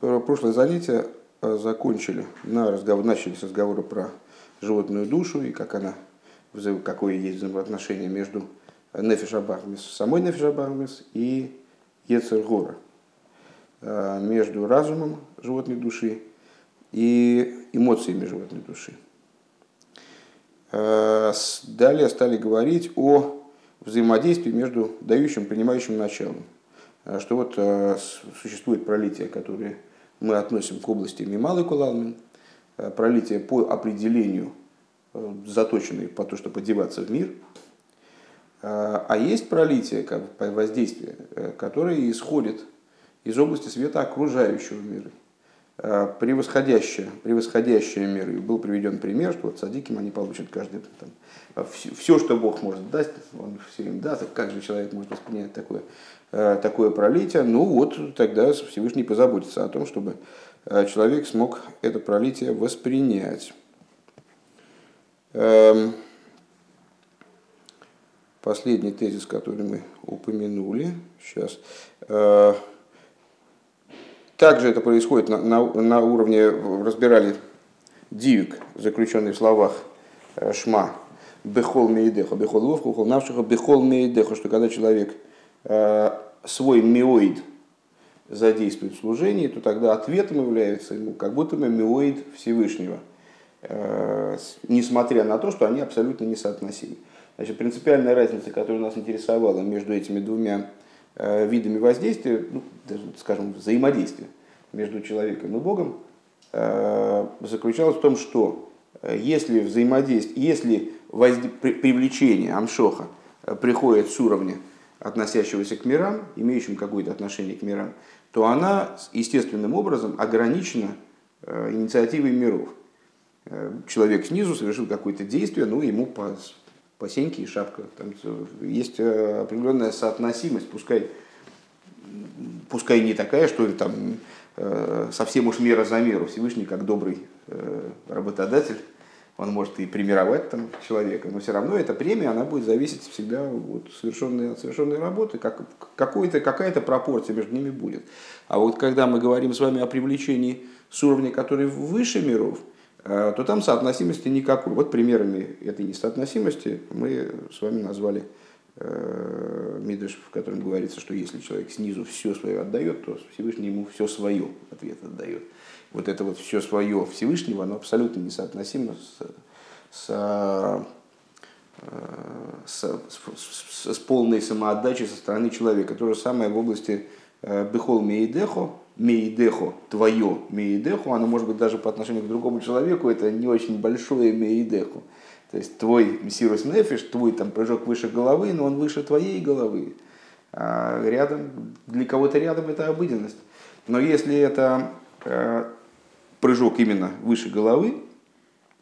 прошлое занятие закончили на разговор, начали с разговора про животную душу и как она, какое есть взаимоотношение между Нефиш Абармис, самой Нефиш Абармис и Ецергора, между разумом животной души и эмоциями животной души. Далее стали говорить о взаимодействии между дающим и принимающим началом. Что вот существует пролитие, которое мы относим к области Мималы Кулалмин, пролитие по определению заточенные по то, чтобы одеваться в мир. А есть пролитие, как воздействие, которое исходит из области света окружающего мира превосходящее, превосходящее мир. И был приведен пример, что вот садиким они получат каждый там, все, все, что Бог может дать, он все им даст. Как же человек может воспринять такое, такое пролитие? Ну вот тогда Всевышний позаботится о том, чтобы человек смог это пролитие воспринять. Эм, последний тезис, который мы упомянули. Сейчас. Э, также это происходит на, на, на уровне, разбирали дивик, заключенный в словах э, шма, бехол мейдехо, бехол ловку, хол навшихо, бехол мейдехо, что когда человек э, свой миоид задействует в служении, то тогда ответом является ему как будто бы миоид Всевышнего, э, несмотря на то, что они абсолютно несоотносимы. Значит, принципиальная разница, которая нас интересовала между этими двумя Э, видами воздействия, ну, даже, скажем, взаимодействия между человеком и Богом, э, заключалось в том, что если взаимодействие, если возде... привлечение амшоха приходит с уровня относящегося к мирам, имеющим какое-то отношение к мирам, то она естественным образом ограничена инициативой миров. Человек снизу совершил какое-то действие, ну, ему по посеньки и шапка. Там есть э, определенная соотносимость, пускай, пускай не такая, что там э, совсем уж мера за меру. Всевышний, как добрый э, работодатель, он может и премировать там человека, но все равно эта премия, она будет зависеть всегда от совершенной, от совершенной работы, как, какая-то пропорция между ними будет. А вот когда мы говорим с вами о привлечении с уровня, который выше миров, Э, то там соотносимости никакой. Вот примерами этой несоотносимости мы с вами назвали э, Мидриш, в котором говорится, что если человек снизу все свое отдает, то Всевышний ему все свое ответ отдает. Вот это вот все свое Всевышнего, оно абсолютно несоотносимо с, с, э, с, с, с полной самоотдачей со стороны человека. То же самое в области Бехол Мейдехо, мейдехо, твое мейдехо, оно может быть даже по отношению к другому человеку, это не очень большое мейдехо. То есть твой мессирус нефиш, твой там прыжок выше головы, но он выше твоей головы. А рядом, для кого-то рядом это обыденность. Но если это э, прыжок именно выше головы,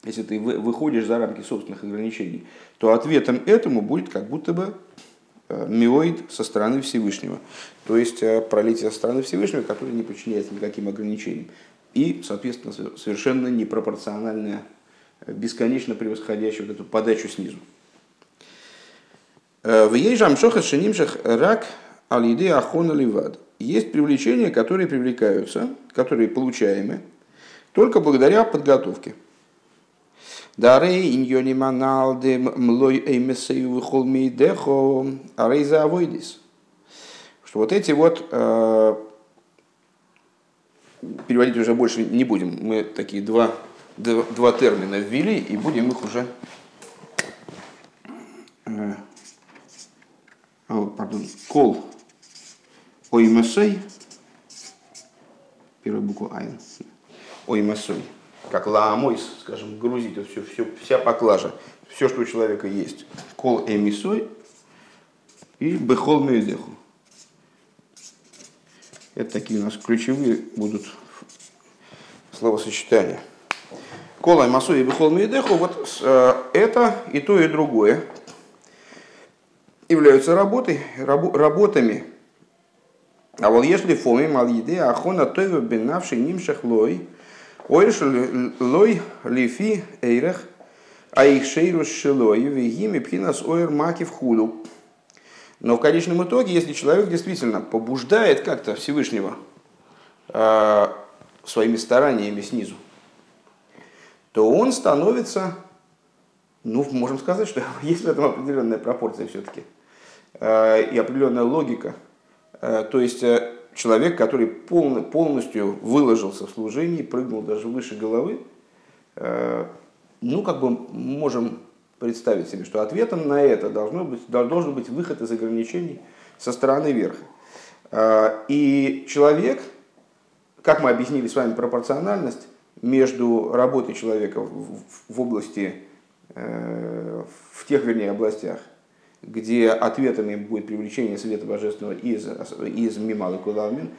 если ты выходишь за рамки собственных ограничений, то ответом этому будет как будто бы Э, миоид со стороны Всевышнего. То есть э, пролитие со стороны Всевышнего, которое не подчиняется никаким ограничениям. И, соответственно, совершенно непропорциональное, э, бесконечно превосходящее вот эту подачу снизу. В ейжам шоха шенимшах рак алиды ахона ливад. Есть привлечения, которые привлекаются, которые получаемы только благодаря подготовке. Дарей иньони маналде млой эймесею выхол мейдехо арейза авойдис. Что вот эти вот э, переводить уже больше не будем. Мы такие два, два, два термина ввели и будем их уже э, о, пардон, кол оймесей первая буква айн оймесей как лаамойс, скажем, грузить, вот все, все, вся поклажа, все, что у человека есть. Кол эмисой и бехол меюдеху. Это такие у нас ключевые будут словосочетания. Кола и масой и бехол меюдеху, вот э, это и то, и другое являются работой, раб, работами. А вот если фоми мал еды, ахона тойва бенавший нимшах лой, Ойрш лой лифи эйрех, а их шейрус шелой, вегими пхинас ойр маки в худу. Но в конечном итоге, если человек действительно побуждает как-то Всевышнего э, своими стараниями снизу, то он становится, ну, можем сказать, что есть в этом определенная пропорция все-таки э, и определенная логика. Э, то есть человек, который полностью выложился в служении, прыгнул даже выше головы, ну, как бы можем представить себе, что ответом на это должно быть, должен быть выход из ограничений со стороны верха. А, и человек, как мы объяснили с вами пропорциональность между работой человека в области, э, в тех, вернее, областях, где ответами будет привлечение света божественного из, из Мималы Кудалмин,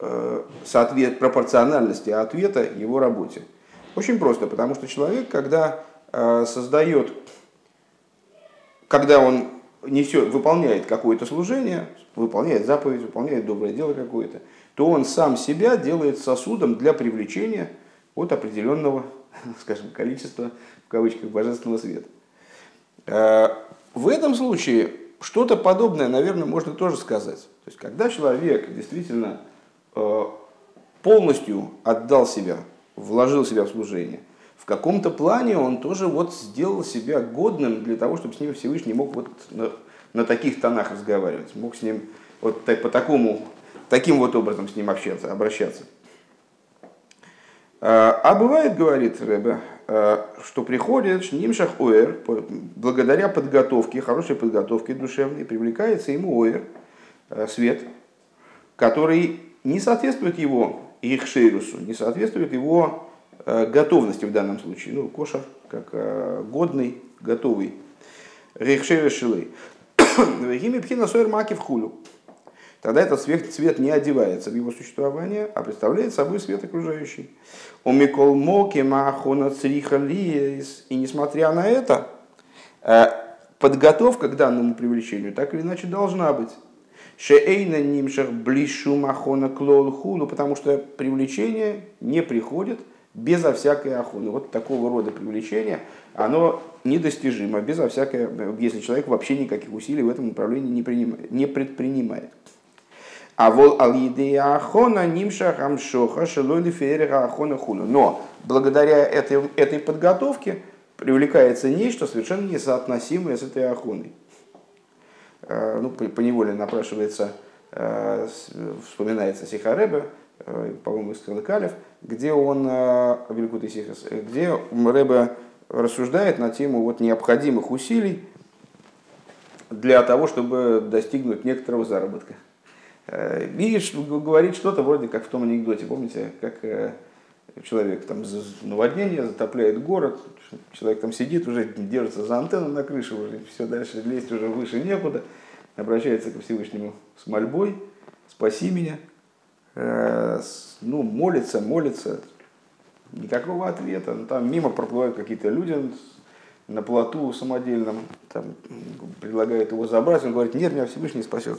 э, соответ, пропорциональности ответа его работе. Очень просто, потому что человек, когда э, создает, когда он несет, выполняет какое-то служение, выполняет заповедь, выполняет доброе дело какое-то, то он сам себя делает сосудом для привлечения от определенного, скажем, количества, в кавычках, божественного света. В этом случае что-то подобное, наверное, можно тоже сказать. То есть, когда человек действительно э, полностью отдал себя вложил себя в служение. В каком-то плане он тоже вот сделал себя годным для того, чтобы с ним Всевышний мог вот на, на таких тонах разговаривать, мог с ним вот так, по такому, таким вот образом с ним общаться, обращаться. А, а бывает, говорит Рэбе, что приходит Нимшах Оэр, благодаря подготовке, хорошей подготовке душевной, привлекается ему Оэр, а, свет, который не соответствует его их шейрусу, не соответствует его э, готовности в данном случае. Ну, кошер как э, годный, готовый. Рейхшейра шилы. Гими пхина сойр маки в хулю. Тогда этот цвет, цвет не одевается в его существование, а представляет собой свет окружающий. У Микол Моки Махона Цриха И несмотря на это, э, подготовка к данному привлечению так или иначе должна быть. Шеэйна нимшах блишу махона клол хуну, потому что привлечение не приходит безо всякой охоны. Вот такого рода привлечение, оно недостижимо, безо всякой, если человек вообще никаких усилий в этом направлении не, принимает, не предпринимает. А вол ал ахона нимшах амшоха шелойли ферега ахона хуну. Но благодаря этой, этой подготовке привлекается нечто совершенно несоотносимое с этой охоной. Э, ну, по, неволе напрашивается, э, вспоминается Сихаребе, э, по-моему, из Калыкалев, где он, где Рэбе рассуждает на тему вот необходимых усилий для того, чтобы достигнуть некоторого заработка. Видишь, говорит что-то вроде как в том анекдоте, помните, как человек там наводнение, затопляет город, человек там сидит, уже держится за антенну на крыше, уже все дальше лезть уже выше некуда, обращается ко Всевышнему с мольбой, спаси меня, э, ну, молится, молится, никакого ответа, ну, там мимо проплывают какие-то люди на плоту самодельном, там предлагают его забрать, он говорит, нет, меня Всевышний спасет.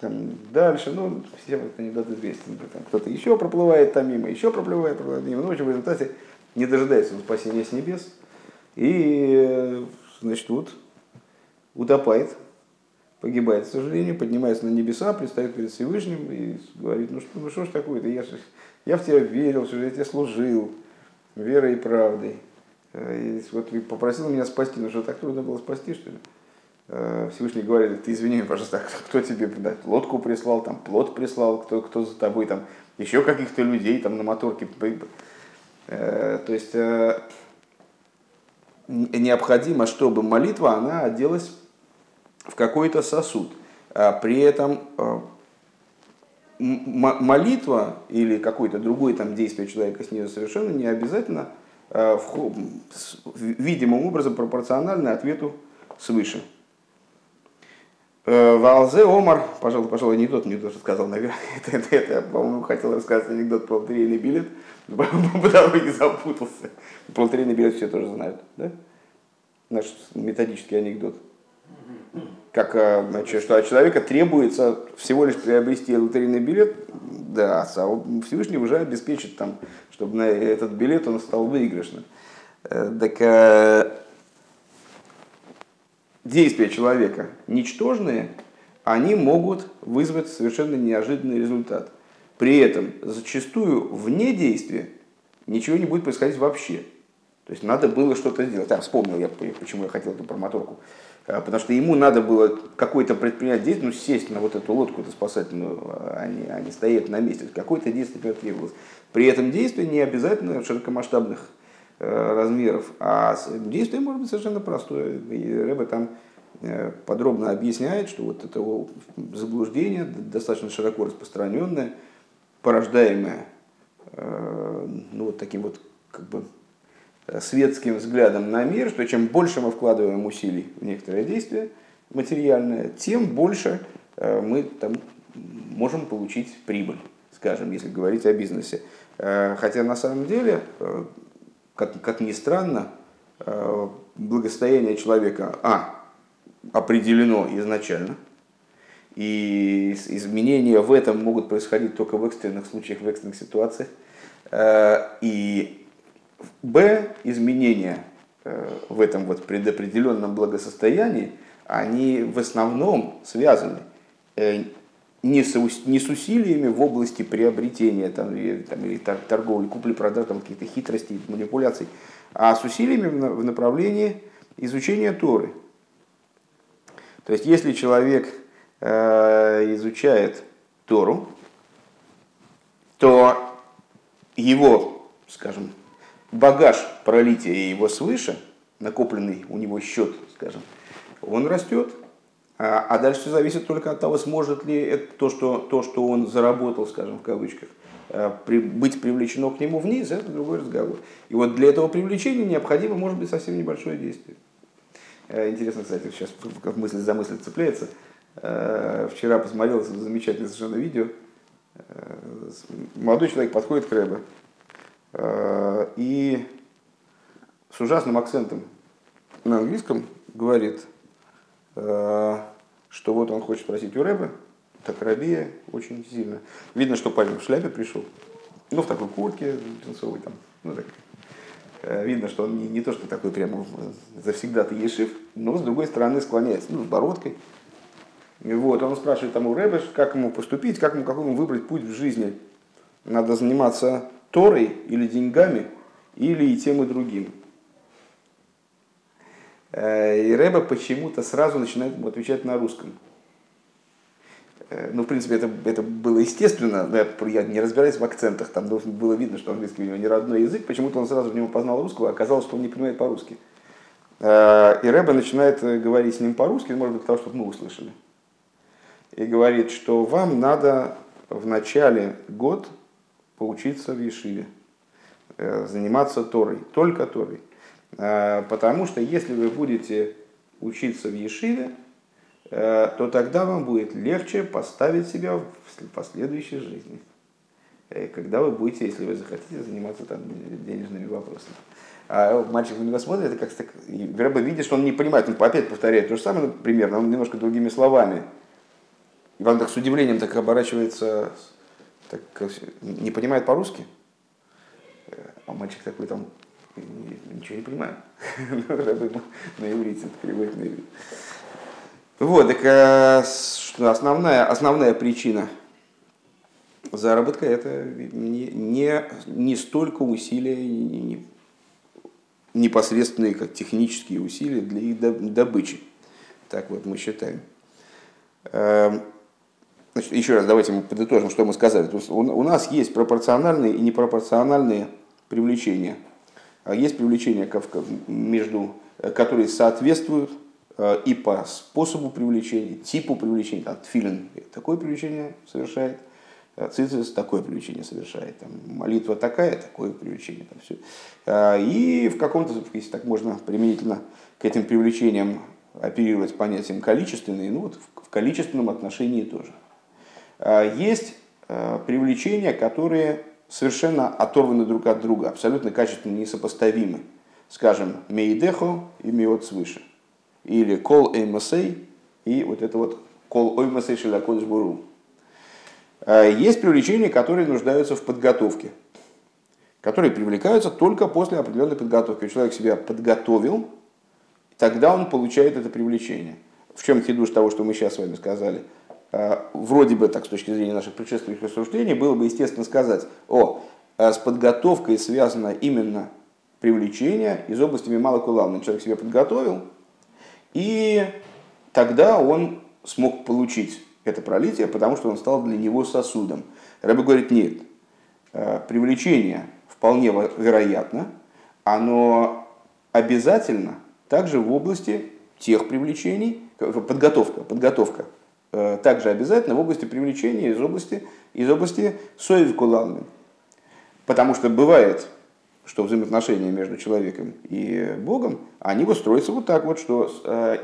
Там, дальше, ну, все этот анекдот известен. Там, кто-то еще проплывает там мимо, еще проплывает, проплывает мимо. Ну, в общем, в результате не дожидается он спасения с небес. И, значит, вот утопает, погибает, к сожалению, поднимается на небеса, предстает перед Всевышним и говорит, ну что, ну что ж такое-то, я, я в тебя верил, что я тебе служил верой и правдой. Э, и вот попросил меня спасти, ну что, так трудно было спасти, что ли? Э, Всевышний говорит, ты извини, пожалуйста, кто тебе да, лодку прислал, там плод прислал, кто, кто за тобой, там еще каких-то людей там на моторке. Э, то есть э, необходимо, чтобы молитва, она оделась в какой-то сосуд. А при этом молитва или какое-то другое там действие человека снизу совершенно не обязательно видимым образом пропорционально ответу свыше. Э, Валзе Омар, пожалуй, пожалуй, анекдот мне тоже сказал, наверное, это, это, это по-моему, хотел рассказать анекдот про лотерейный билет, по дороге запутался. Про лотерейный билет все тоже знают, да? Наш методический анекдот. Как, э, значит, что от человека требуется всего лишь приобрести лотерейный билет, да, а Всевышний уже обеспечит там, чтобы на этот билет он стал выигрышным. Э, так действия человека ничтожные, они могут вызвать совершенно неожиданный результат. При этом зачастую вне действия ничего не будет происходить вообще. То есть надо было что-то сделать. Так, вспомнил я, почему я хотел эту про моторку. А, потому что ему надо было какое-то предпринять действие, ну, сесть на вот эту лодку эту спасательную, а не, а не стоять на месте. Какое-то действие требовалось. При этом действие не обязательно широкомасштабных размеров, а действие может быть совершенно простое. И Рэба там э, подробно объясняет, что вот это заблуждение достаточно широко распространенное, порождаемое э, ну, вот таким вот как бы светским взглядом на мир, что чем больше мы вкладываем усилий в некоторое действие материальное, тем больше мы там можем получить прибыль, скажем, если говорить о бизнесе. Э, хотя на самом деле, э, как, как ни странно, э, благосостояние человека, а, определено изначально, и изменения в этом могут происходить только в экстренных случаях, в экстренных ситуациях, и б, изменения в этом вот предопределенном благосостоянии, они в основном связаны не с, не с усилиями в области приобретения там, или, там, или торговли, купли-продажи, каких-то хитростей, манипуляций, а с усилиями в направлении изучения Торы. То есть, если человек э, изучает Тору, то его, скажем, багаж пролития его свыше, накопленный у него счет, скажем, он растет, а, а дальше все зависит только от того, сможет ли это, то, что, то, что он заработал, скажем, в кавычках, э, при, быть привлечено к нему вниз, это другой разговор. И вот для этого привлечения необходимо, может быть, совсем небольшое действие. Э, интересно, кстати, сейчас как мысль за мысль цепляется. Вчера посмотрел замечательное совершенно видео. Молодой человек подходит к Рэбе и с ужасным акцентом на английском говорит, что вот он хочет спросить у Рэба, так Рабия очень сильно. Видно, что парень в шляпе пришел, ну, в такой куртке джинсовой там, ну, так. Э, видно, что он не, не то, что такой прямо завсегда-то ешив, но с другой стороны склоняется, ну, с бородкой. И вот, он спрашивает там у Рэбе, как ему поступить, как ему, какой ему выбрать путь в жизни. Надо заниматься Торой или деньгами, или и тем, и другим. Э, и Рэба почему-то сразу начинает ему отвечать на русском. Э, ну, в принципе, это, это было естественно, я не разбираюсь в акцентах, там было видно, что английский у него не родной язык, почему-то он сразу в него познал русского, а оказалось, что он не понимает по-русски. Э, и Рэба начинает говорить с ним по-русски, может быть, того, чтобы мы услышали. И говорит, что вам надо в начале год поучиться в Ешиве, заниматься Торой, только Торой. Э, потому что если вы будете учиться в Ешиве, э, то тогда вам будет легче поставить себя в последующей жизни. Э, когда вы будете, если вы захотите, заниматься там денежными вопросами. А мальчик на него смотрит, это как-то... Рэба видит, что он не понимает, он опять повторяет то же самое примерно, он немножко другими словами. И он так с удивлением так оборачивается, так, не понимает по-русски. А мальчик такой там ничего не понимаю. на иврите, это переводит на иврит. Вот, так э, основная, основная причина заработка это не, не, не столько усилия, не, не, непосредственные как технические усилия для их добычи. Так вот мы считаем. Эм, значит, еще раз давайте мы подытожим, что мы сказали. То есть у, у нас есть пропорциональные и непропорциональные привлечения – есть привлечения, между, э, которые соответствуют э, и по способу привлечения, типу привлечения. Там, тфилин такое привлечение совершает, э, цицис такое привлечение совершает, там, молитва такая, такое привлечение. Там, все. И в каком-то, если так можно применительно к этим привлечениям оперировать понятием количественные, ну вот в количественном отношении тоже. Есть привлечения, которые совершенно оторваны друг от друга, абсолютно качественно несопоставимы. Скажем, мейдехо и миот свыше. Или кол эймасей и вот это вот кол оймасей шелякодыш буру. А, есть привлечения, которые нуждаются в подготовке, которые привлекаются только после определенной подготовки. Человек себя подготовил, тогда он получает это привлечение. В чем хидуш того, что мы сейчас с вами сказали? Вроде бы, так с точки зрения наших предшественных рассуждений, было бы естественно сказать, о, с подготовкой связано именно привлечение из области Мимала Кулална. Человек себя подготовил, и тогда он смог получить это пролитие, потому что он стал для него сосудом. Рэбе говорит, нет, привлечение вполне вероятно, оно обязательно также в области тех привлечений, подготовка, подготовка, э, также обязательно в области привлечения из области, из области соев. Потому что бывает, что взаимоотношения между человеком и Богом, они вот строятся вот так вот, что э,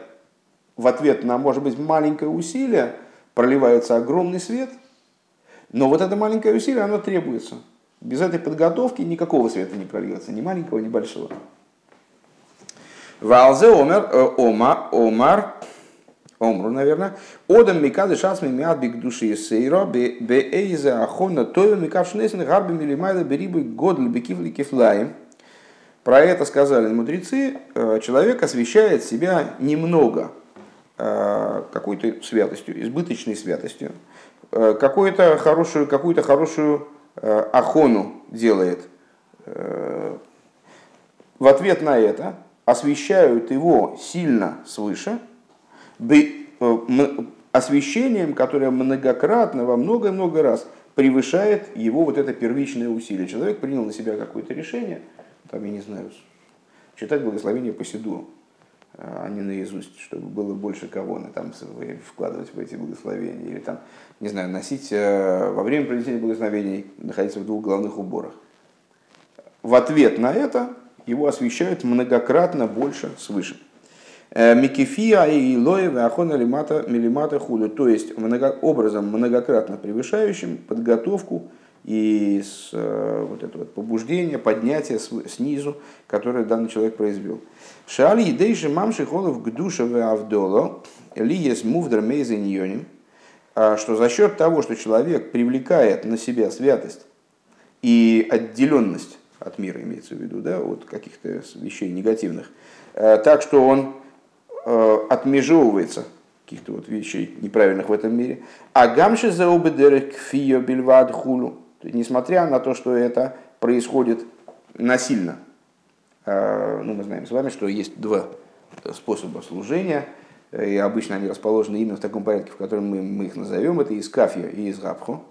в ответ на, может быть, маленькое усилие проливается огромный свет, но вот это маленькое усилие, оно требуется. Без этой подготовки никакого света не прольется, ни маленького, ни большого. Валзе омер, э, ома, омар, омру, наверное, одам микады шасми миад биг души сейро, бе эйзе ахона тойва микав шнесен гарби милимайла берибы годл бекивли кифлаем. Про это сказали мудрецы, э, человек освещает себя немного э, какой-то святостью, избыточной святостью, какую-то хорошую, какую-то хорошую ахону делает. В ответ на это освещают его сильно свыше, э, освещением, которое многократно, во много-много раз превышает его вот это первичное усилие. Человек принял на себя какое-то решение, там, я не знаю, читать благословение по седу, а не наизусть, чтобы было больше кого на там вкладывать в эти благословения, или там, не знаю, носить э, во время проведения благословений, находиться в двух головных уборах. В ответ на это его освещают многократно больше свыше. Э, Микефия и Лоева Ахона Лимата Милимата Худу, то есть много, образом многократно превышающим подготовку и с, э, вот это вот побуждение, поднятие снизу, которое данный человек произвел. Шали идейши мамши холов к душеве авдоло, ли есть мувдер мейзеньоним, а что за счет того, что человек привлекает на себя святость и отделенность от мира имеется в виду, да, от каких-то вещей негативных, э, так что он отмежевывается каких-то вот вещей неправильных в этом мире. А гамши за кфио бельвад хулу. Несмотря на то, что это происходит насильно. Э, ну, мы знаем с вами, что есть два способа служения, и обычно они расположены именно в таком порядке, в котором мы, мы их назовем. Это из кафия и из габху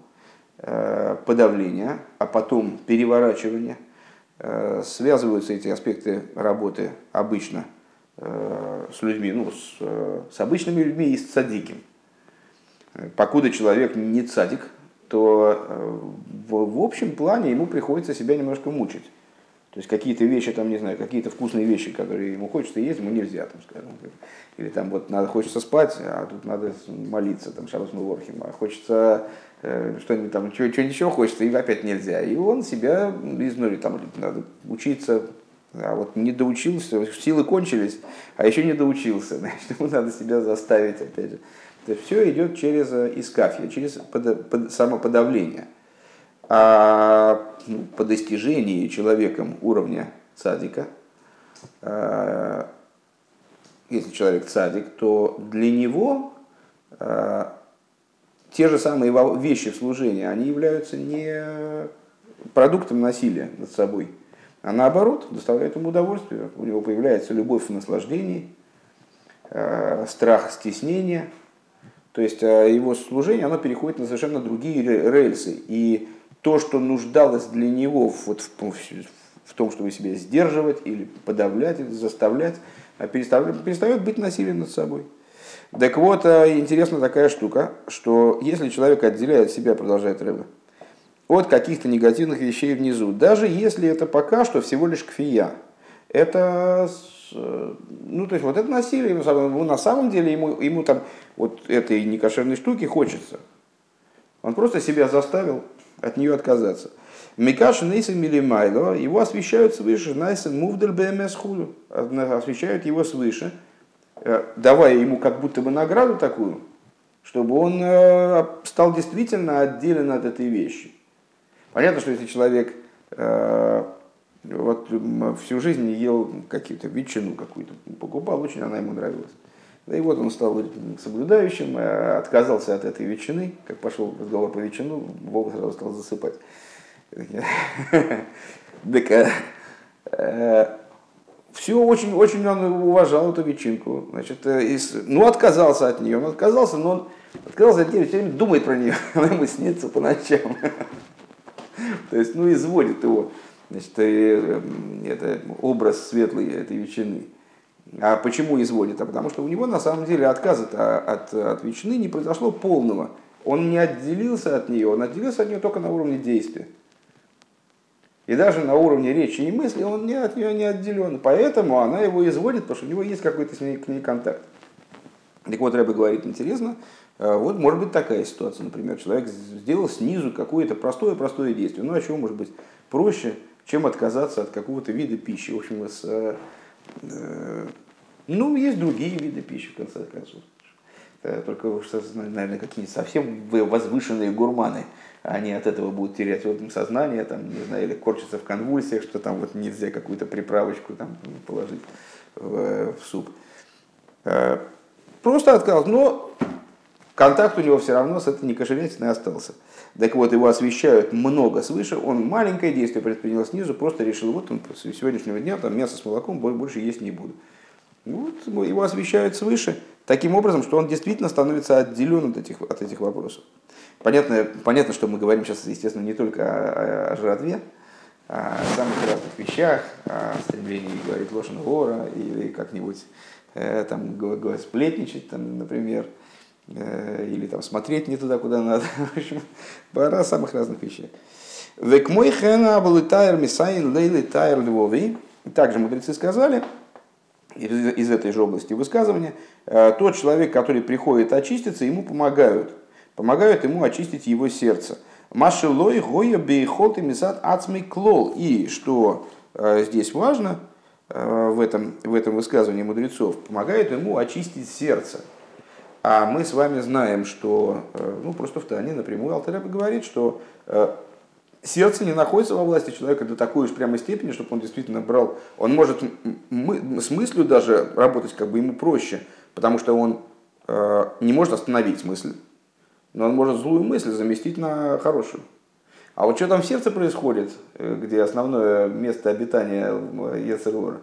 подавление, а потом переворачивание – Э, связываются эти аспекты работы обычно э, с людьми, ну, с, э, с обычными людьми и с цадиким. Покуда человек не цадик, то в, в общем плане ему приходится себя немножко мучить. То есть какие-то вещи, там, не знаю, какие-то вкусные вещи, которые ему хочется есть, ему нельзя, там, скажем. Или там вот надо, хочется спать, а тут надо молиться, там, Шабас Муворхим, а хочется Э, что-нибудь там, что-нибудь еще хочется, и опять нельзя. И он себя изнурит, там надо учиться, а вот не доучился, силы кончились, а еще не доучился, значит, ему надо себя заставить, опять же. То есть все идет через э, искафия, через под, под, самоподавление. А ну, по достижении человеком уровня цадика, а, если человек цадик, то для него а, те же самые вещи в служении, они являются не продуктом насилия над собой, а наоборот, доставляют ему удовольствие. У него появляется любовь в наслаждении, э, страх стеснения. То есть э, его служение оно переходит на совершенно другие рельсы. И то, что нуждалось для него вот в, в том, чтобы себя сдерживать или подавлять, или заставлять, а перестает быть насилием над собой. Так вот, э, интересна такая штука, что если человек отделяет себя, продолжает рыба, от каких-то негативных вещей внизу, даже если это пока что всего лишь кфия, это, э, ну, то есть вот это насилие, на самом деле ему, ему там вот этой некошерной штуки хочется. Он просто себя заставил от нее отказаться. Микаш Нейсен Милимайло, его освещают свыше, Найсен Мувдель БМС Худу, освещают его свыше, Э, давая ему как будто бы награду такую, чтобы он э, стал действительно отделен от этой вещи. Понятно, что если человек э, вот всю жизнь ел какую-то ветчину какую-то, покупал, очень она ему нравилась. Да и вот он стал соблюдающим, отказался от этой ветчины, как пошел разговор по ветчину, Бог сразу стал засыпать. Так, все очень, очень он уважал эту ветчинку. Значит, из, ну, отказался от нее. Он отказался, но он отказался от нее, все время думает про нее. Она ему снится по ночам. То есть, ну, изводит его. Значит, э, это образ светлый этой ветчины. А почему изводит? А потому что у него на самом деле отказ от, от, от ветчины не произошло полного. Он не отделился от нее, он отделился от нее только на уровне действия. И даже на уровне речи и мысли он не от нее не отделен. Поэтому она его изводит, потому что у него есть какой-то с ней, к ней контакт. Так вот, Рэбе говорит, интересно, вот может быть такая ситуация, например, человек сделал снизу какое-то простое-простое действие. Ну, а чего может быть проще, чем отказаться от какого-то вида пищи? В общем, с, э, э ну, есть другие виды пищи, в конце концов. Только, наверное, какие-нибудь совсем возвышенные гурманы – они от этого будут терять в этом сознание, там, не знаю, или корчиться в конвульсиях, что там вот нельзя какую-то приправочку там положить в, в суп. Э, просто отказался, но контакт у него все равно с этой некошерятиной остался. Так вот, его освещают много свыше, он маленькое действие предпринял снизу, просто решил, вот он с сегодняшнего дня там мясо с молоком больше есть не буду. Вот его освещают свыше, таким образом, что он действительно становится отделен от этих, от этих вопросов. Понятно, понятно, что мы говорим сейчас, естественно, не только о, о жратве, о самых разных вещах, о стремлении говорить ложь вора или как-нибудь э, там сплетничать, там, например, или там смотреть не туда, куда надо. В общем, пора самых разных вещей. Век мой был тайр мисайн лейли тайр львови. Также мудрецы сказали, из, этой же области высказывания, э, тот человек, который приходит очиститься, ему помогают – помогают ему очистить его сердце. Машилой гоя бейхот и мисад ацмей клол. И что э, здесь важно э, в, этом, в этом высказывании мудрецов, помогает ему очистить сердце. А мы с вами знаем, что, э, ну просто в Тане напрямую Алтареба говорит, что сердце не находится во власти человека до такой уж прямой степени, чтобы он действительно брал. Он может с мыслью даже работать как бы ему проще, потому что он не может остановить мысль но он может злую мысль заместить на хорошую. А вот что там в сердце происходит, э, где основное место обитания Ецерора,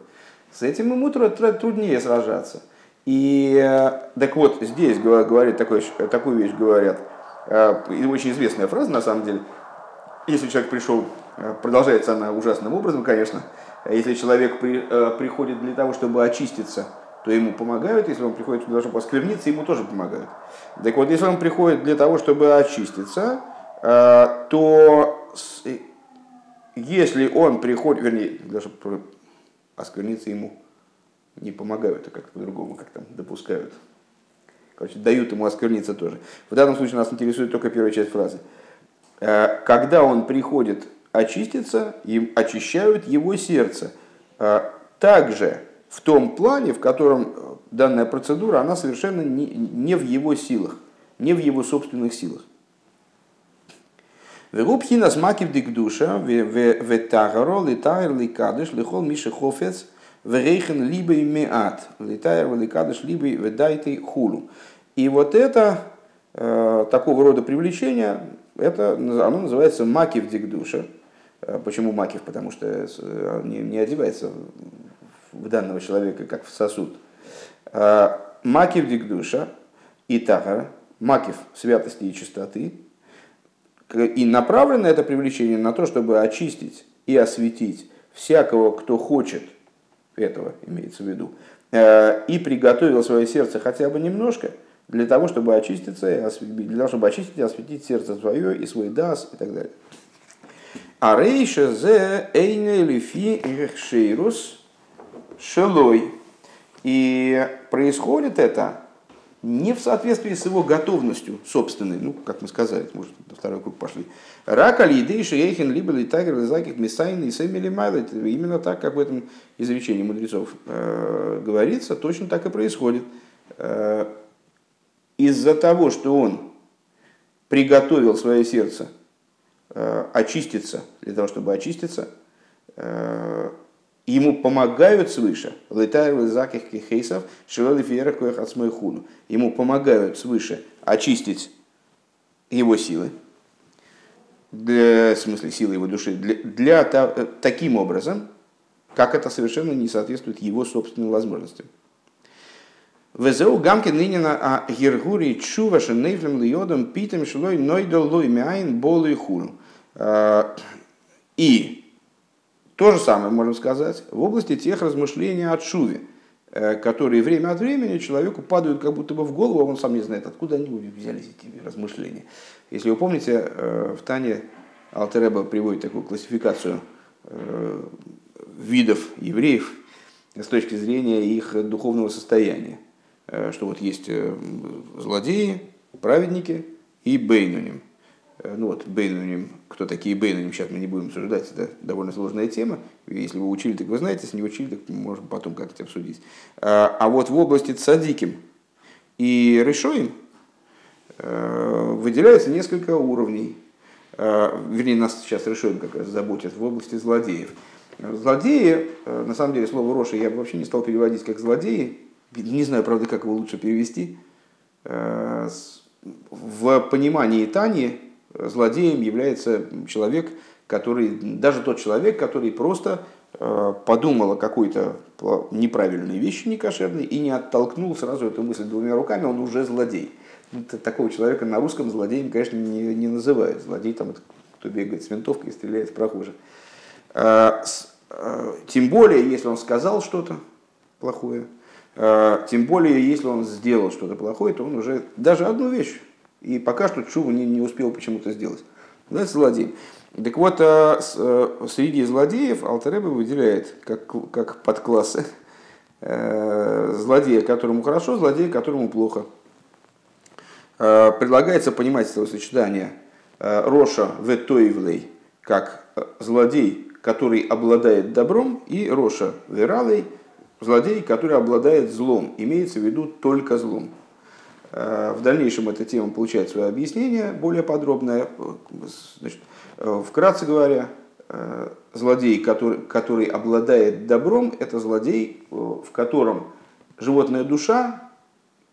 с этим ему труднее сражаться. И э, так вот, здесь говорит такой, такую вещь говорят, э, очень известная фраза на самом деле, если человек пришел, продолжается она ужасным образом, конечно, если человек при, приходит для того, чтобы очиститься – то ему помогают, если он приходит для того, чтобы оскверниться, ему тоже помогают. Так вот, если он приходит для того, чтобы очиститься, э, то если он приходит, вернее, для того, чтобы оскверниться ему не помогают, а как по-другому, как там допускают. Короче, дают ему оскверниться тоже. В данном случае нас интересует только первая часть фразы. Э, когда он приходит очиститься, им очищают его сердце. Э, также в том плане, в котором э, данная процедура, она совершенно не, не в его силах, не в его собственных силах. Вегубхина смакив дикдуша, ветагаро, литайр, ликадыш, лихол миши хофец, верейхен либо меат, литайр, ликадыш, либо ведайте хулу. И вот это, э, такого рода привлечение, это, оно называется макив дикдуша. Э, почему макив? Потому что не, не одевается в данного человека, как в сосуд. Макив дикдуша и тахара, макив святости и чистоты, и направлено это привлечение на то, чтобы очистить и осветить всякого, кто хочет этого, имеется в виду, э, и приготовил свое сердце хотя бы немножко для того, чтобы очиститься, для того, чтобы очистить и осветить сердце свое и свой дас и так далее. А рейша зе эйне лифи шейрус шелой. И происходит это не в соответствии с его готовностью собственной, ну, как мы сказали, может, на второй круг пошли. Рак алиды и шейхин либо литагер лизаких мисайн и сэмили майлет. Именно так, как в этом изречении мудрецов э, говорится, точно так и происходит. Э, из-за того, что он приготовил свое сердце э, очиститься, для того, чтобы очиститься, э, ему помогают свыше, летайр заких кихейсов, шевели фиерах от хуну. Ему помогают свыше очистить его силы, для, в смысле силы его души, для, для, таким образом, как это совершенно не соответствует его собственным возможностям. Везеу гамки нынина а гергури чува шенейфлем льодом питем шлой нойдол лой мяйн болу и хуру. А, и то же самое можем сказать в области тех размышлений о чуве, э, которые время от времени человеку падают как будто бы в голову, а он сам не знает, откуда они взялись эти размышления. Если вы помните, э, в Тане Алтереба приводит такую классификацию э, видов евреев с точки зрения их духовного состояния. Э, что вот есть э, злодеи, праведники и бейнуним. Э, ну вот, бейнуним, кто такие бейнуним, сейчас мы не будем обсуждать, это довольно сложная тема. Если вы учили, так вы знаете, если не учили, так можем потом как-то обсудить. А вот в области цадиким и решоим выделяется несколько уровней. Вернее, нас сейчас решоим как раз заботит в области злодеев. Злодеи, на самом деле, слово Роши я бы вообще не стал переводить как злодеи, не знаю, правда, как его лучше перевести, э, в понимании Тани злодеем является человек, который, даже тот человек, который просто э, подумал о какой-то неправильной вещи, некошерной, и не оттолкнул сразу эту мысль двумя руками, он уже злодей. Такого человека на русском злодеем, конечно, не, не называют. Злодей там, кто бегает с винтовкой и стреляет в прохожих. Э, тем более, если он сказал что-то плохое, тем более, если он сделал что-то плохое, то он уже даже одну вещь, и пока что Чуву не, не успел почему-то сделать. Это злодей. Так вот, а, а, среди злодеев Алтереба выделяет как, как подклассы злодея, которому хорошо, злодея, которому плохо. Предлагается понимать этого сочетания Роша Ветоевлей как злодей, который обладает добром, и Роша Вералей – злодей, который обладает злом, имеется в виду только злом. Э, в дальнейшем эта тема получает свое объяснение более подробное. Значит, э, вкратце говоря, э, злодей, который, который обладает добром, это злодей, в котором животная душа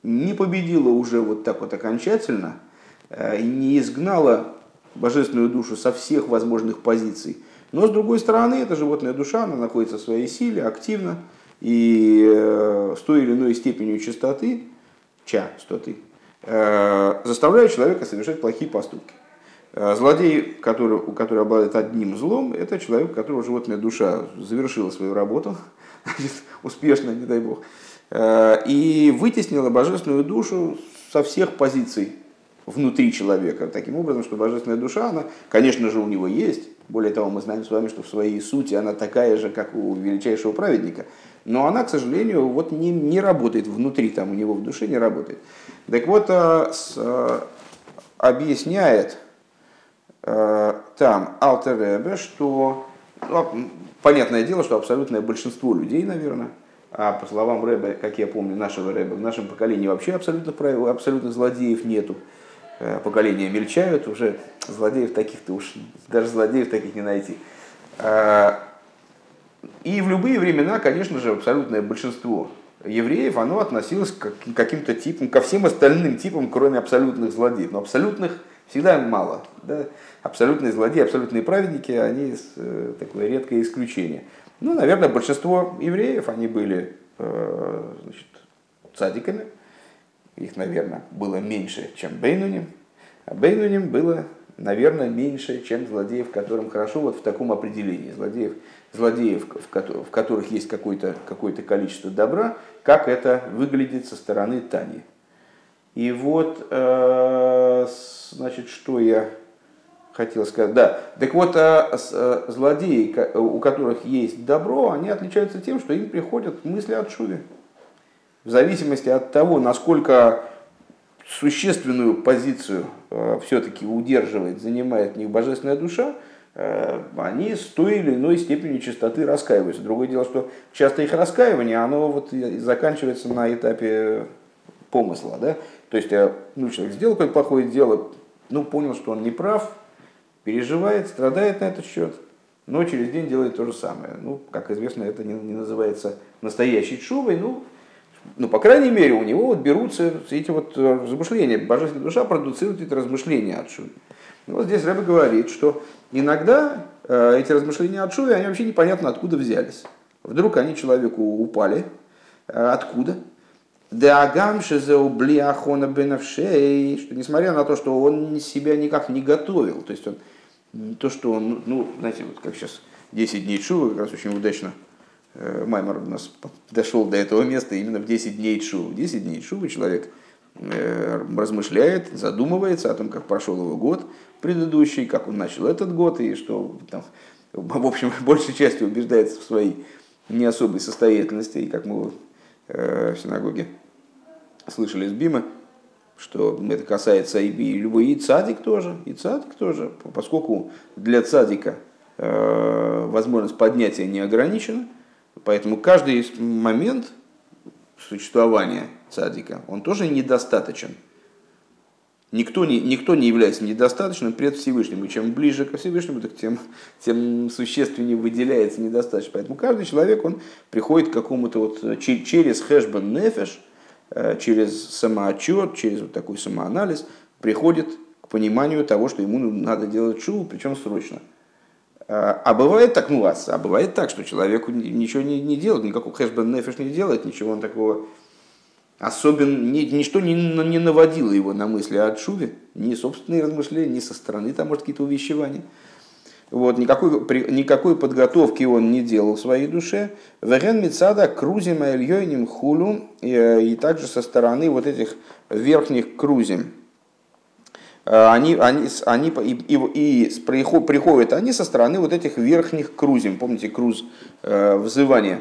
не победила уже вот так вот окончательно не изгнала божественную душу со всех возможных позиций. Но с другой стороны, эта животная душа, она находится в своей силе, активно, и э, с той или иной степенью чистоты, частоты, э, заставляют человека совершать плохие поступки. Э, злодей, который, у которого обладает одним злом, это человек, у которого животная душа завершила свою работу, успешно, не дай бог, и вытеснила божественную душу со всех позиций внутри человека. Таким образом, что божественная душа, она, конечно же, у него есть. Более того, мы знаем с вами, что в своей сути она такая же, как у величайшего праведника – но она, к сожалению, вот не, не работает внутри, там у него в душе не работает. Так вот, а, с, а, объясняет а, там Алтеребе, что, ну, понятное дело, что абсолютное большинство людей, наверное, а по словам Рэба, как я помню, нашего Рэба, в нашем поколении вообще абсолютно, абсолютно злодеев нету. Поколения мельчают, уже злодеев таких-то уж, даже злодеев таких не найти. И в любые времена, конечно же, абсолютное большинство евреев, оно относилось к каким-то типам, ко всем остальным типам, кроме абсолютных злодеев. Но абсолютных всегда мало. Да? Абсолютные злодеи, абсолютные праведники, они э, такое редкое исключение. Ну, наверное, большинство евреев, они были э, значит, цадиками. Их, наверное, было меньше, чем Бейнуним. А Бейнуним было, наверное, меньше, чем злодеев, которым хорошо вот в таком определении. Злодеев злодеев, в которых есть какое-то какое количество добра, как это выглядит со стороны Тани. И вот, э, значит, что я хотел сказать. Да, так вот, э, э, злодеи, у которых есть добро, они отличаются тем, что им приходят мысли от Шуви. В зависимости от того, насколько существенную позицию все-таки удерживает, занимает в них божественная душа, они с той или иной степенью чистоты раскаиваются. Другое дело, что часто их раскаивание, оно вот заканчивается на этапе помысла. Да? То есть э, ну, человек сделал какое-то плохое дело, ну, понял, что он не прав, переживает, страдает на этот счет, но через день делает то же самое. Ну, как известно, это не, не называется настоящей чувой, ну, ну, по крайней мере, у него вот берутся эти вот размышления. Божественная душа продуцирует эти размышления от Шувы. Ну, вот здесь Рэбе говорит, что иногда э, эти размышления от Шувы, они вообще непонятно откуда взялись. Вдруг они человеку упали. Э, откуда? Деагам шезеублиахона бенавшей, что несмотря на то, что он себя никак не готовил, то есть он, то, что он, ну, знаете, вот как сейчас 10 дней Шува, как раз очень удачно э, Маймер у нас дошел до этого места именно в 10 дней Шува. 10 дней Шува человек размышляет, задумывается о том, как прошел его год предыдущий, как он начал этот год, и что там, в общем, большей частью убеждается в своей не особой состоятельности, и как мы э, в синагоге слышали из Бима, что это касается и, и любой и цадик тоже, и цадик тоже, поскольку для цадика э, возможность поднятия не ограничена, поэтому каждый момент существования цадика, он тоже недостаточен. Никто не, никто не является недостаточным пред Всевышним. И чем ближе ко Всевышнему, так тем, тем существеннее выделяется недостаточно. Поэтому каждый человек, он приходит к какому-то вот через хэшбан нефеш, Э, через самоотчет, через вот такой самоанализ приходит к пониманию того, что ему надо делать шоу, причем срочно. Э, а бывает так, ну, а, а бывает так, что человеку ничего не, не делает, никакого хэшбен нефиш не делает, ничего он такого особенно, ни, ничто не, не наводило его на мысли о Шуве, ни собственные размышления, ни со стороны, там, может, какие-то увещевания. Вот, никакой, никакой подготовки он не делал в своей душе. Веген Мицада крузим Ильёйним хулу и, и также со стороны вот этих верхних крузим. Э, они, они, они и, и, и приходят они со стороны вот этих верхних крузим. Помните круз э, взывания?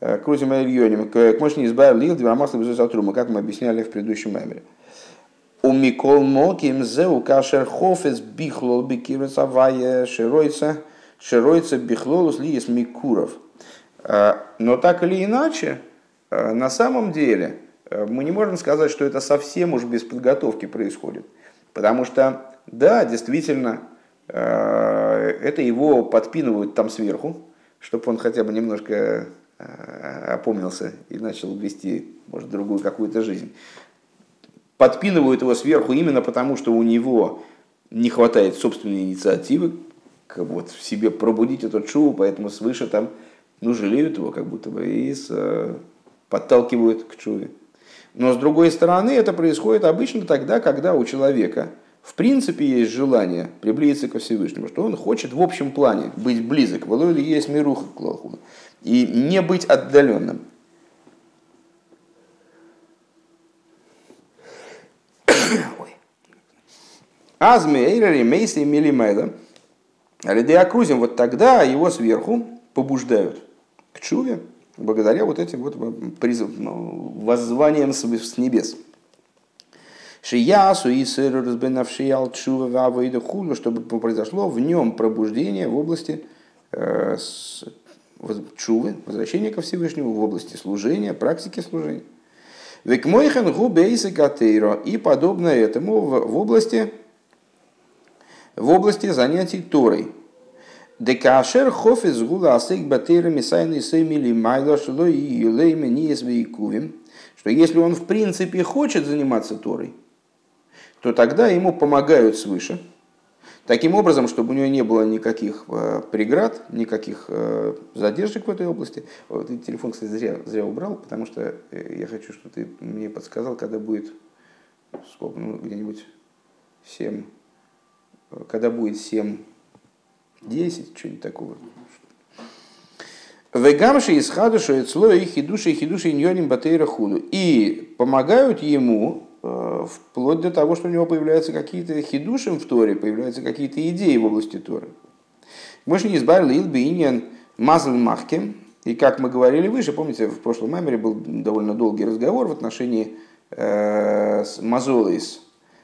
Э, крузим Ильёним. К мощи избавил лил, двамасла без как мы объясняли в предыдущем мемере. У Микол Моким Зеу Кашер Хофес Бихлол Бикирец Авая Широйца Широйца Бихлолус Лиес Микуров. А, но так или иначе, на самом деле, мы не можем сказать, что это совсем уж без подготовки происходит. Потому что, да, действительно, это его подпинывают там сверху, чтобы он хотя бы немножко опомнился и начал вести, может, другую какую-то жизнь. Подпинывают его сверху именно потому, что у него не хватает собственной инициативы, как вот в себе пробудить этот шоу, поэтому свыше там, ну, жалеют его как будто бы и с, э, подталкивают к чуве. Но с другой стороны, это происходит обычно тогда, когда у человека в принципе есть желание приблизиться ко Всевышнему, что он хочет в общем плане быть близок, есть мируха и не быть отдаленным. Азме эйрери мейси милимайла. Алидеакрузим, вот тогда его сверху побуждают к чуве, благодаря вот этим вот призыв, ну, воззваниям с небес. Шиясу и сыру разбенавший алчува вавайда худу, чтобы произошло в нем пробуждение в области э, чувы, возвращение ко Всевышнему в области служения, практики служения. Векмойхан губейсы катейро и подобное этому в, области в области занятий Торой. Декашер хофиз гула асейк батейра мисайны сеймили майла шло и юлейме ниесвейкувим. Что если он в принципе хочет заниматься Торой, то тогда ему помогают свыше. Таким образом, чтобы у него не было никаких э, преград, никаких э, задержек в этой области. Вот, телефон, кстати, зря, зря убрал, потому что э, я хочу, чтобы ты мне подсказал, когда будет сколько, ну, где-нибудь 7 когда будет 7, 10, что-нибудь такого. Вегамши из хадушу и цло хидуши и хидуши иньоним батейра худу. И помогают ему вплоть до того, что у него появляются какие-то хидушим в Торе, появляются какие-то идеи в области Торы. Мы же не избавили Илби Мазл Махке. И как мы говорили выше, помните, в прошлом мемере был довольно долгий разговор в отношении э, с Мазолис,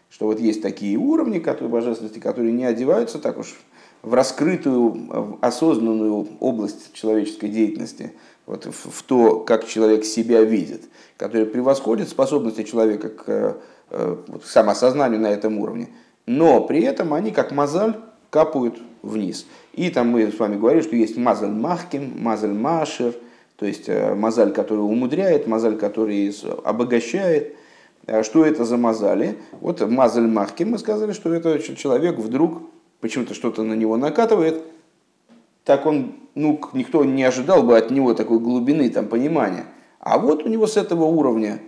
что вот есть такие уровни которые, божественности, которые не одеваются так уж в раскрытую, в осознанную область человеческой деятельности, вот в, в то, как человек себя видит, которые превосходят способности человека к, э, вот, к самосознанию на этом уровне. Но при этом они, как мозаль, капают вниз. И там мы с вами говорили, что есть мазаль махким, мазаль машер, то есть мазаль, который умудряет, мазаль, который обогащает. Что это за мазали? Вот мазаль махким мы сказали, что это человек вдруг почему-то что-то на него накатывает, так он, ну, никто не ожидал бы от него такой глубины там, понимания. А вот у него с этого уровня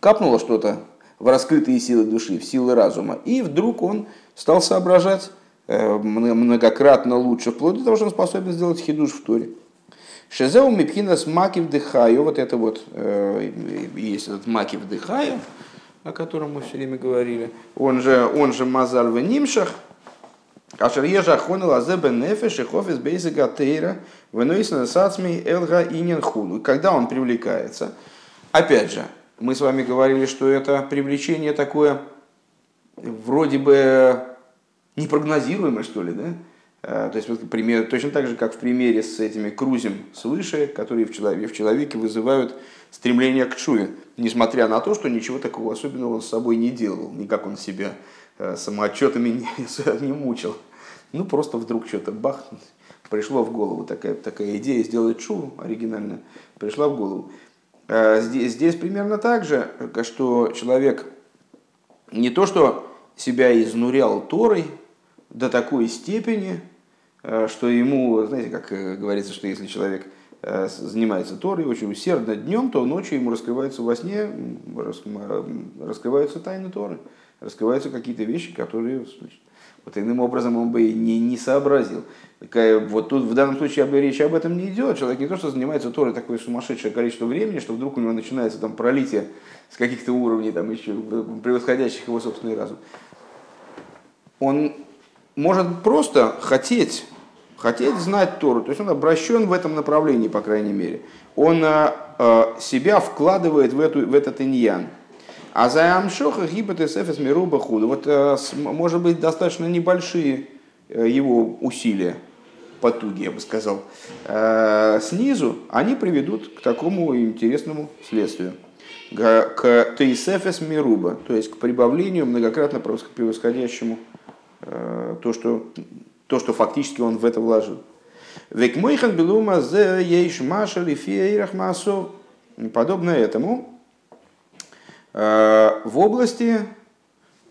капнуло что-то в раскрытые силы души, в силы разума, и вдруг он стал соображать э, многократно лучше, вплоть до того, что он способен сделать хидуш в туре. Шезеу мипхинас макив дыхаю, вот это вот, э, есть этот макив дыхаю, о котором мы все время говорили, он же, он же мазаль в нимшах, Ашер ежа хонел азебе нефеш и хофис бейзига тейра выносина сацми элга инин худу. Когда он привлекается, опять же, мы с вами говорили, что это привлечение такое вроде бы непрогнозируемое, что ли, да? А, то есть, вот, пример, точно так же, как в примере с этими крузем свыше, которые в человеке, в человеке вызывают стремление к чуве, несмотря на то, что ничего такого особенного он с собой не делал, никак он себя самоотчетами не, мучил. Ну, просто вдруг что-то бах, пришло в голову такая, такая идея сделать шу оригинально, пришла в голову. Э, здесь, здесь примерно так же, что человек не то, что себя изнурял Торой до такой степени, э, что ему, знаете, как говорится, что если человек занимается Торой очень усердно днем, то ночью ему раскрываются во сне, раскрываются тайны Торы раскрываются какие-то вещи, которые вот иным образом он бы не, не сообразил. Вот тут в данном случае речь об этом не идет. Человек не то, что занимается Торой такое сумасшедшее количество времени, что вдруг у него начинается там пролитие с каких-то уровней, там еще превосходящих его собственный разум. Он может просто хотеть, хотеть знать Тору, то есть он обращен в этом направлении, по крайней мере. Он э, э, себя вкладывает в, эту, в этот иньян. А за амшоха гипотез эфес мируба худу. Вот э, может быть достаточно небольшие э, его усилия, потуги, я бы сказал, э, снизу, они приведут к такому интересному следствию. К тейсефес мируба, то есть к прибавлению многократно превосходящему то, что, то, что фактически он в это вложил. Век мойхан белума зе ейш маша Подобно этому, в области,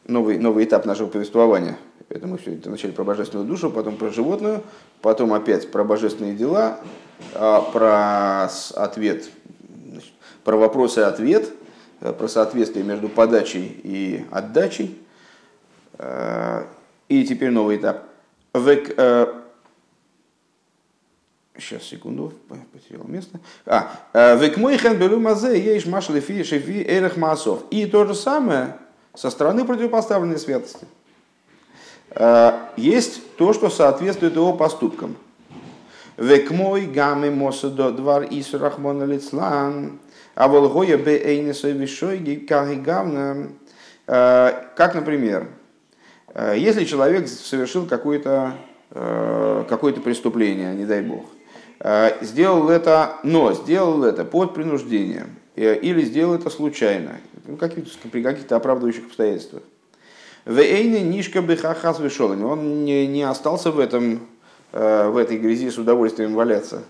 новый, новый этап нашего повествования, это мы все это вначале про божественную душу, потом про животную, потом опять про божественные дела, а, про ответ, про вопросы и ответ, э, про соответствие между подачей и отдачей. Э, и теперь новый этап. Сейчас, секунду, потерял место. А, э, Векмойхен белю мазе ешь машли фи шефи эрах маасов. И то же самое со стороны противопоставленной святости. Э, есть то, что соответствует его поступкам. Векмой гамы мосадо двар ис рахмона лицлан. А волгоя бе эйнесой вишойги гавна. Э, как, например, если человек совершил какое-то какое-то преступление, не дай бог, Э, сделал это, но сделал это под принуждением э, или сделал это случайно, ну, при каких-то оправдывающих обстоятельствах. Вейне нишка бехахас вешолами. Он не, не остался в, этом, э, в этой грязи с удовольствием валяться,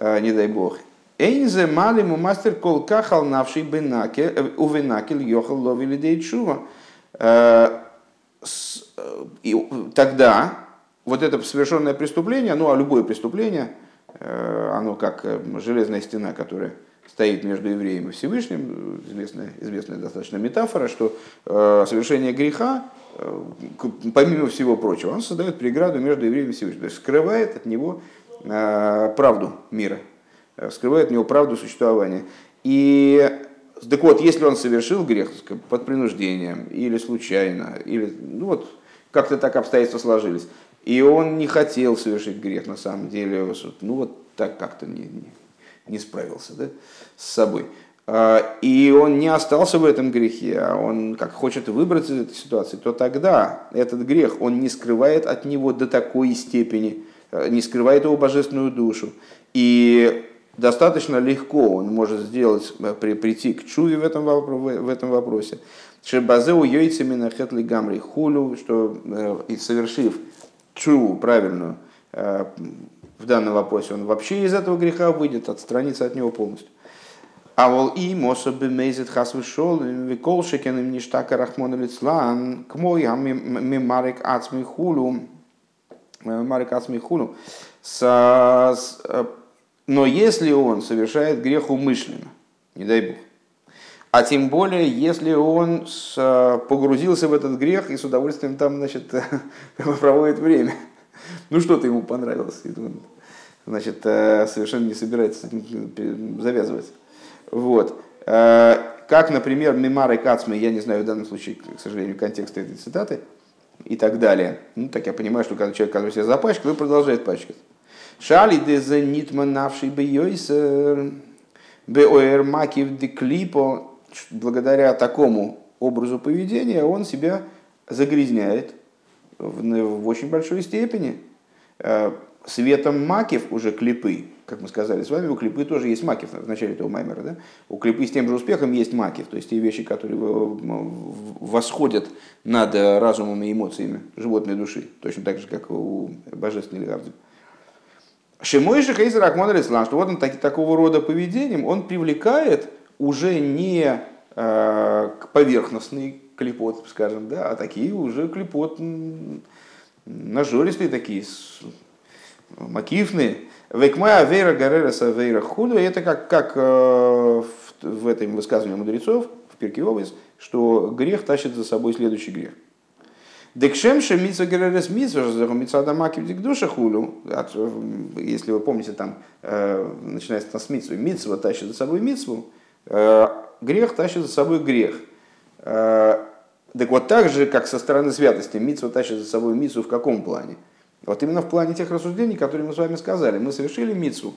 не дай бог. Эйнзе малиму мастер кол кахал навший бенаке увенакель йохал ловили дейчува. Тогда вот это совершенное преступление, ну а любое преступление – Э, оно как э, железная стена, которая стоит между евреем и Всевышним, известная, известная достаточно метафора, что э, совершение греха, помимо всего прочего, он создает преграду между евреем и Всевышним, то есть скрывает от него правду мира, скрывает от него правду существования. И так вот, если он совершил грех под принуждением или случайно, или ну вот как-то так обстоятельства сложились, и он не хотел совершить грех, на самом деле, ну вот так как-то не, не, не справился да, с собой. А, и он не остался в этом грехе, а он как хочет выбраться из этой ситуации, то тогда этот грех, он не скрывает от него до такой степени, э, не скрывает его божественную душу. И достаточно легко он может сделать, э, при, прийти к чуве в этом, в этом вопросе. Шебазеу йойцами на хетли гамри хулю, что э, совершив true, правильную, э, в данном вопросе, он вообще из этого греха выйдет, отстранится от него полностью. А вол и моса бемейзит хас вышел, виколшикен им ништака рахмона лицлан, к мой мимарик ацми хулу, марик ацми хулу. Э, но если он совершает грех умышленно, не дай бог, а тем более, если он погрузился в этот грех и с удовольствием там, значит, проводит время. Ну, что-то ему понравилось. Значит, э, совершенно не собирается завязывать. Вот. Э, как, например, Мимар и Кацмы, я не знаю в данном случае, к сожалению, контекста этой цитаты, и так далее. Ну, так я понимаю, что когда человек, который себя запачкал, продолжает пачкать. Шали дезе нитман навший бейойсер, беоэр макив деклипо, благодаря такому образу поведения он себя загрязняет в, в очень большой степени. Э, светом макив уже клипы, как мы сказали с вами, у клипы тоже есть макив в начале этого маймера. Да? У клипы с тем же успехом есть макив, то есть те вещи, которые восходят над разумом и эмоциями животной души, точно так же, как у божественной Легавды. Шимой же Хейзер Ахман что вот он так, такого рода поведением, он привлекает уже не э, поверхностный клепот, скажем, да, а такие уже клепот нажористые такие, макифные. Векмая вера гарераса вейра худу. Это как, как э, в, в этом высказывании мудрецов, в Пирке Обез, что грех тащит за собой следующий грех. Декшемше митсва геререс митсва, в душа хулю. Если вы помните, там э, начинается с митсвы. Митсва тащит за собой митсву, Э, грех тащит за собой грех. Э, так вот так же, как со стороны святости, митсва тащит за собой митсу в каком плане? Вот именно в плане тех рассуждений, которые мы с вами сказали. Мы совершили митсу,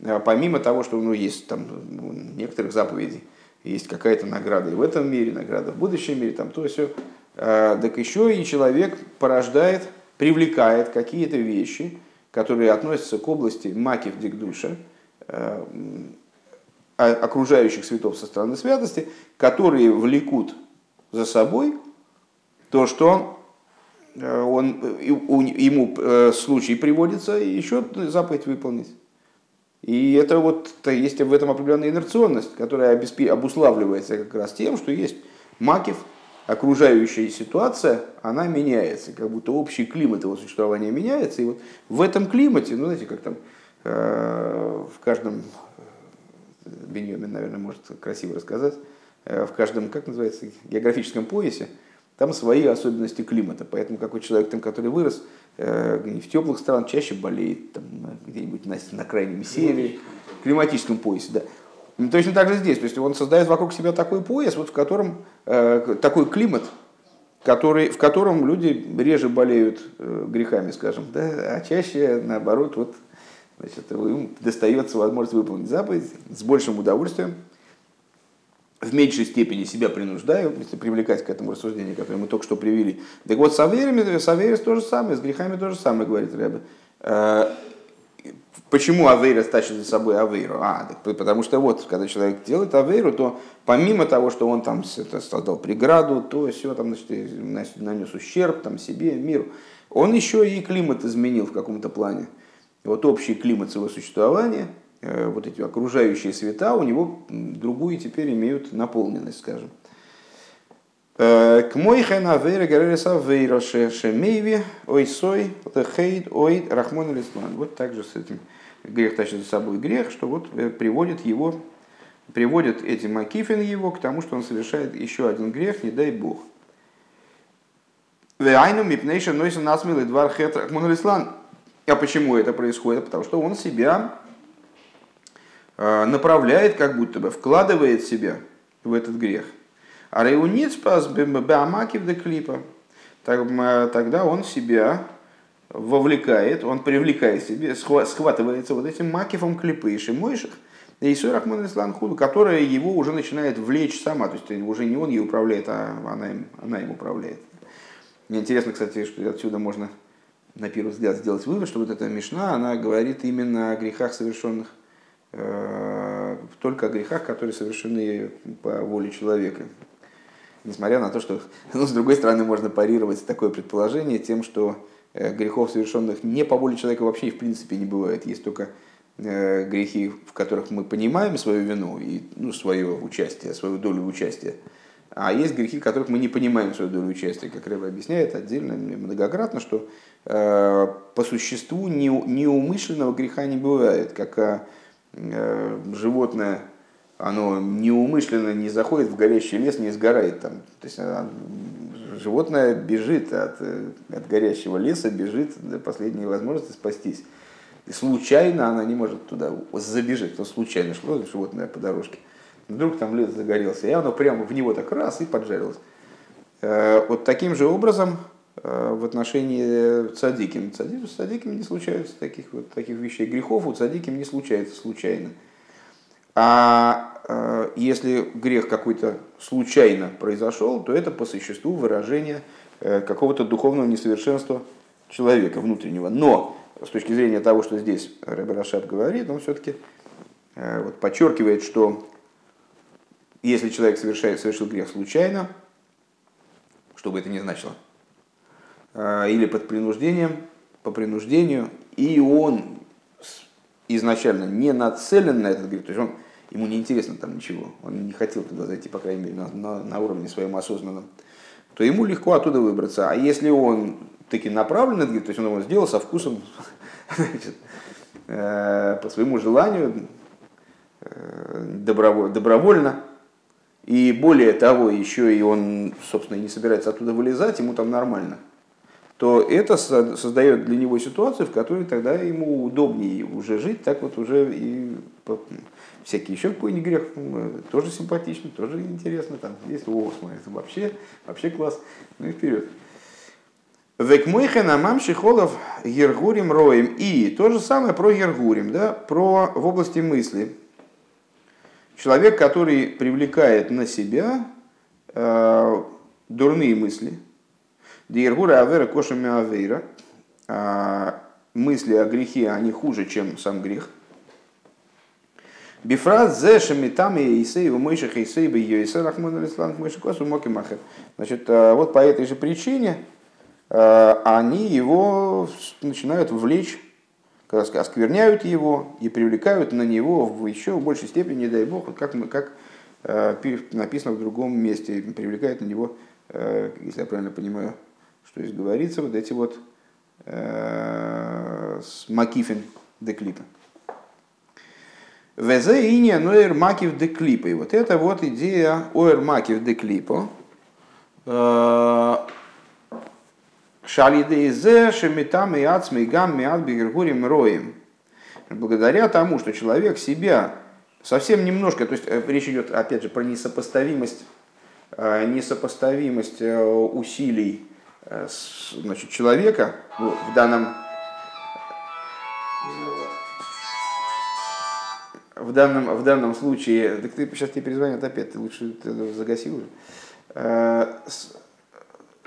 э, помимо того, что ну, есть там ну, некоторых заповедей, есть какая-то награда и в этом мире, награда в будущем мире, там то все. Так еще и человек порождает, привлекает какие-то вещи, которые относятся к области макив дикдуша, окружающих светов со стороны святости, которые влекут за собой то, что э, он, ему э, случай приводится еще заповедь выполнить. И это вот есть в этом определенная инерционность, которая обуславливается как раз тем, что есть макив, окружающая ситуация, она меняется, как будто общий климат его существования меняется. И вот в этом климате, ну знаете, как там э, в каждом Беньомин, наверное, может красиво рассказать, э, в каждом, как называется, географическом поясе, там свои особенности климата. Поэтому какой человек, там, который вырос э, в теплых странах, чаще болеет, там, где-нибудь на, на крайнем севере, в климатическом поясе. Да. И точно так же здесь. То есть он создает вокруг себя такой пояс, вот в котором э, такой климат, который, в котором люди реже болеют э, грехами, скажем, да, а чаще, наоборот, вот, Значит, им достается возможность выполнить заповедь с большим удовольствием, в меньшей степени себя принуждаю, если привлекать к этому рассуждению, которое мы только что привели. Так вот, с Аверами, с Аверис то же самое, с грехами то же самое, говорит Рэбе. Э, почему Авейра тащит за собой Авейру? А, так, потому что вот, когда человек делает Авейру, то помимо того, что он там создал преграду, то все там, значит, нанес ущерб там, себе, миру, он еще и климат изменил в каком-то плане вот общий климат своего существования, э, вот эти окружающие света, у него другую теперь имеют наполненность, скажем. Э, к мой хэна вейра гаререса вейра шемейви ой сой хейд ой рахмон лисман. Вот так же с этим грех тащит за собой грех, что вот э, приводит его, приводит эти макифин его к тому, что он совершает еще один грех, не дай бог. Вейайну мипнейша нойса насмилый двар хет рахмон лислан. А почему это происходит? Потому что он себя э, направляет, как будто бы вкладывает себя в этот грех. А реуниц пас беамакив де клипа. Тогда он себя вовлекает, он привлекает себе, схватывается вот этим макифом клипы и шимойших, и Рахман Ислам Худу, которая его уже начинает влечь сама, то есть уже не он ей управляет, а она им, она им управляет. Мне интересно, кстати, что отсюда можно на первый взгляд сделать вывод, что вот эта Мишна, она говорит именно о грехах совершенных, э, только о грехах, которые совершены по воле человека. Несмотря на то, что, ну, с другой стороны, можно парировать такое предположение тем, что грехов, совершенных не по воле человека, вообще в принципе не бывает. Есть только грехи, в которых мы понимаем свою вину и ну, свое участие, свою долю участия. А есть грехи, которых мы не понимаем свою долю участия, как Рэба объясняет отдельно, многократно, что э, по существу не, неумышленного греха не бывает, как э, животное, оно неумышленно не заходит в горящий лес, не сгорает там. То есть она, животное бежит от, от горящего леса, бежит до последней возможности спастись. И случайно она не может туда забежать, то случайно шло животное по дорожке. Вдруг там лес загорелся, и оно прямо в него так раз и поджарилось. Э, вот таким же образом э, в отношении цадиким. Цадиким, цадиким не случаются таких, вот, таких вещей. Грехов у цадиким не случается случайно. А э, если грех какой-то случайно произошел, то это по существу выражение какого-то духовного несовершенства человека внутреннего. Но с точки зрения того, что здесь Рэбе Рашаб говорит, он все-таки вот подчеркивает, что если человек совершает, совершил грех случайно, что бы это ни значило, а, или под принуждением, по принуждению, и он изначально не нацелен на этот грех, то есть он, ему не интересно там ничего, он не хотел туда зайти, по крайней мере, на, на, на уровне своем осознанном, то ему легко оттуда выбраться. А если он таки направлен то есть он его сделал со вкусом, значит, э, по своему желанию, э, добровольно, и более того, еще и он, собственно, не собирается оттуда вылезать, ему там нормально, то это создает для него ситуацию, в которой тогда ему удобнее уже жить, так вот уже и всякие еще какой-нибудь грех, тоже симпатично, тоже интересно, там есть, о, смотри, это вообще, вообще класс, ну и вперед. Векмойхен амам шихолов гергурим роем. И то же самое про гергурим, да, про в области мысли. Человек, который привлекает на себя э, дурные мысли, Диергура Авера Кошами Авейра, э, мысли о грехе, они хуже, чем сам грех. Бифраз зе шамитам и исей у мышах исей бы йойсе рахман алислан мышекосу моки махер. Значит, э, вот по этой же причине э, они его начинают влечь оскверняют его и привлекают на него в еще большей степени, не дай бог, как, мы, как э, написано в другом месте, привлекают на него, э, если я правильно понимаю, что здесь говорится, вот эти вот э, макифин де клипа. Везе иния ноэр макив де клипа. И вот это вот идея оэр макив де клипа. Шалидейзе шемитам и ацмей гам миат бигергурим роем. Благодаря тому, что человек себя совсем немножко, то есть э, речь идет опять же про несопоставимость, э, несопоставимость э, усилий значит, человека ну, в данном в данном, в данном случае, так ты сейчас тебе перезвонят опять, ты лучше ты загаси уже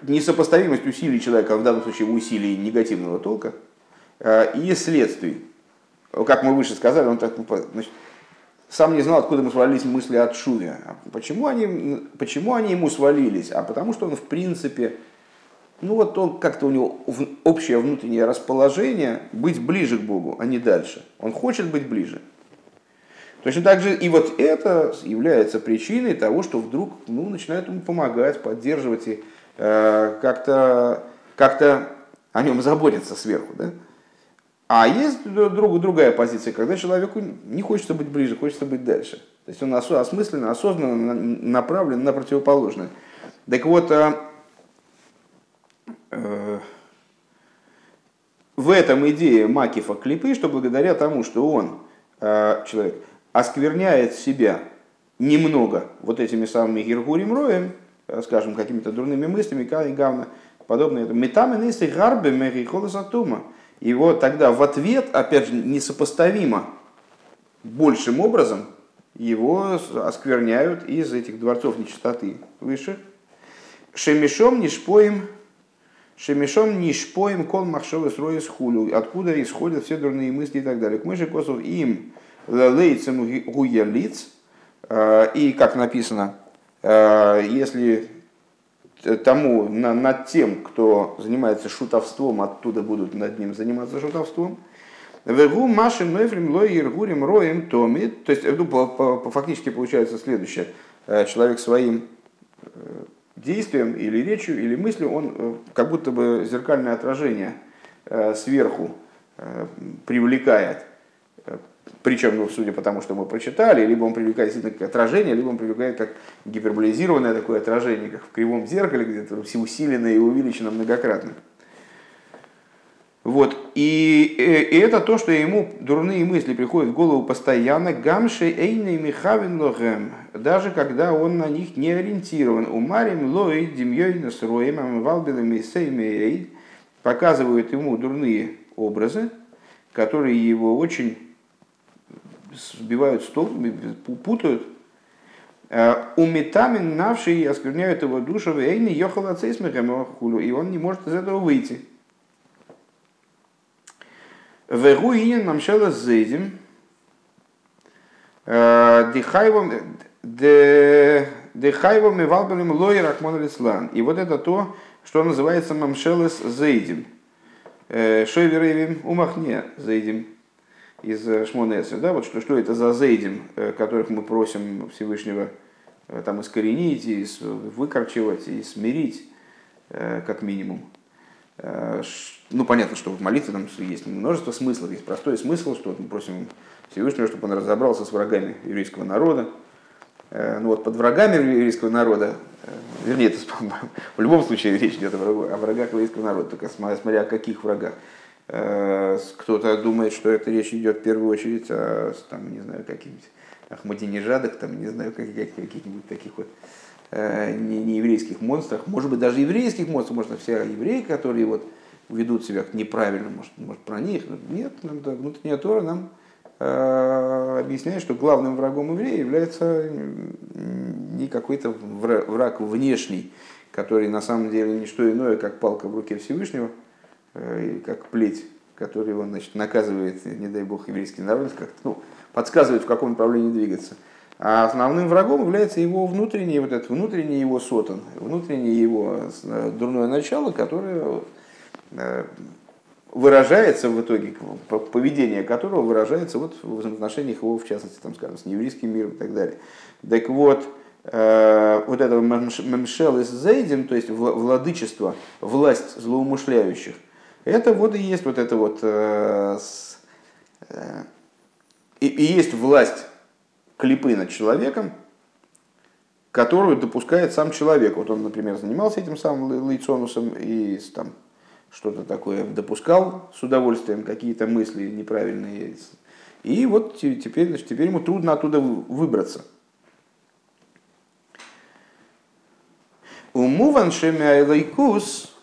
несопоставимость усилий человека, в данном случае усилий негативного толка, э, и следствий. Как мы выше сказали, он так, значит, сам не знал, откуда ему свалились мысли от Шуве. А почему они, почему они ему свалились? А потому что он, в принципе, ну вот он как-то у него общее внутреннее расположение быть ближе к Богу, а не дальше. Он хочет быть ближе. Точно так же и вот это является причиной того, что вдруг ну, начинает ему помогать, поддерживать и как-то как о нем заботиться сверху. Да? А есть друг, другая позиция, когда человеку не хочется быть ближе, хочется быть дальше. То есть он осмысленно, осознанно направлен на противоположное. Так вот, э, э, в этом идее Макифа клипы, что благодаря тому, что он, человек, оскверняет себя немного вот этими самыми Гиргурим Роем, Э, скажем, какими-то дурными мыслями, и гавна, подобное. Метамы нейсы гарбе мерихолосатума. И вот тогда в ответ, опять же, несопоставимо большим образом его оскверняют из этих дворцов нечистоты выше. Шемишом не шпоем, шемишом не шпоем кол махшовы с хулю, откуда исходят все дурные мысли и так далее. К мыши косов им лейцем гуя лиц, э, и как написано, Э, если тому, на, над тем, кто занимается шутовством, оттуда будут над ним заниматься шутовством. Вегу машин нойфрим лой иргурим роем томи. То есть, ну, по, по, по, фактически получается следующее. Человек своим действием или речью или мыслью, он как будто бы зеркальное отражение сверху привлекает причем, ну, судя по тому, что мы прочитали, либо он привлекает действительно как отражение, либо он привлекает как гиперболизированное такое отражение, как в кривом зеркале, где-то усиленное и увеличено многократно. Вот. И, э, и это то, что ему дурные мысли приходят в голову постоянно. Гамши эйный михавин лохем. Даже когда он на них не ориентирован. Умарим лой демьей насроем амвалбилем и показывают ему дурные образы, которые его очень сбивают с путают. Э, Уметамин навший оскверняют его душу, эйни йохала хулу, и он не может из этого выйти. Вегу инин мамшела зейдим, э, дихайвом Дехайвом и валбалем лой рахмон лислан. И вот это то, что называется мамшелес зейдим. Э, Шойверевим умахне зейдим из э, Шмонеса, да, вот что, что это за зейдим, э, которых мы просим Всевышнего э, там искоренить, и выкорчевать, и смирить, как минимум. Ну, понятно, что в молитве там есть множество смыслов, есть простой смысл, что мы просим Всевышнего, чтобы он разобрался с врагами еврейского народа. Ну вот под врагами еврейского народа, вернее, это, в любом случае речь идет о врагах еврейского народа, только смотря о каких врагах. Э, кто-то думает, что это речь идет в первую очередь о, там, не знаю, каких-нибудь Ахмадинежадах, там, не знаю, каких-нибудь таких вот э, не, не еврейских монстрах, может быть, даже еврейских монстров, может, все евреи, которые вот ведут себя неправильно, может, может про них. Нет, нам, да, внутренняя Тора нам э, объясняет, что главным врагом еврея является не какой-то враг внешний, который на самом деле не что иное, как палка в руке Всевышнего – как плеть, который он значит, наказывает, не дай бог, еврейский народ, как ну, подсказывает, в каком направлении двигаться. А основным врагом является его внутренний, вот этот внутренний его сотан, внутреннее его э, дурное начало, которое э, выражается в итоге, поведение которого выражается вот в отношениях его, в частности, там, скажем, с нееврейским миром и так далее. Так вот, вот этого мемшел из зейдем, то есть владычество, власть злоумышляющих, это вот и есть вот это вот э, э, и, и есть власть клипы над человеком, которую допускает сам человек. Вот он, например, занимался этим самым лейцонусом и там что-то такое допускал с удовольствием, какие-то мысли неправильные. И вот теперь, значит, теперь ему трудно оттуда выбраться. Умуван шемяйлайкус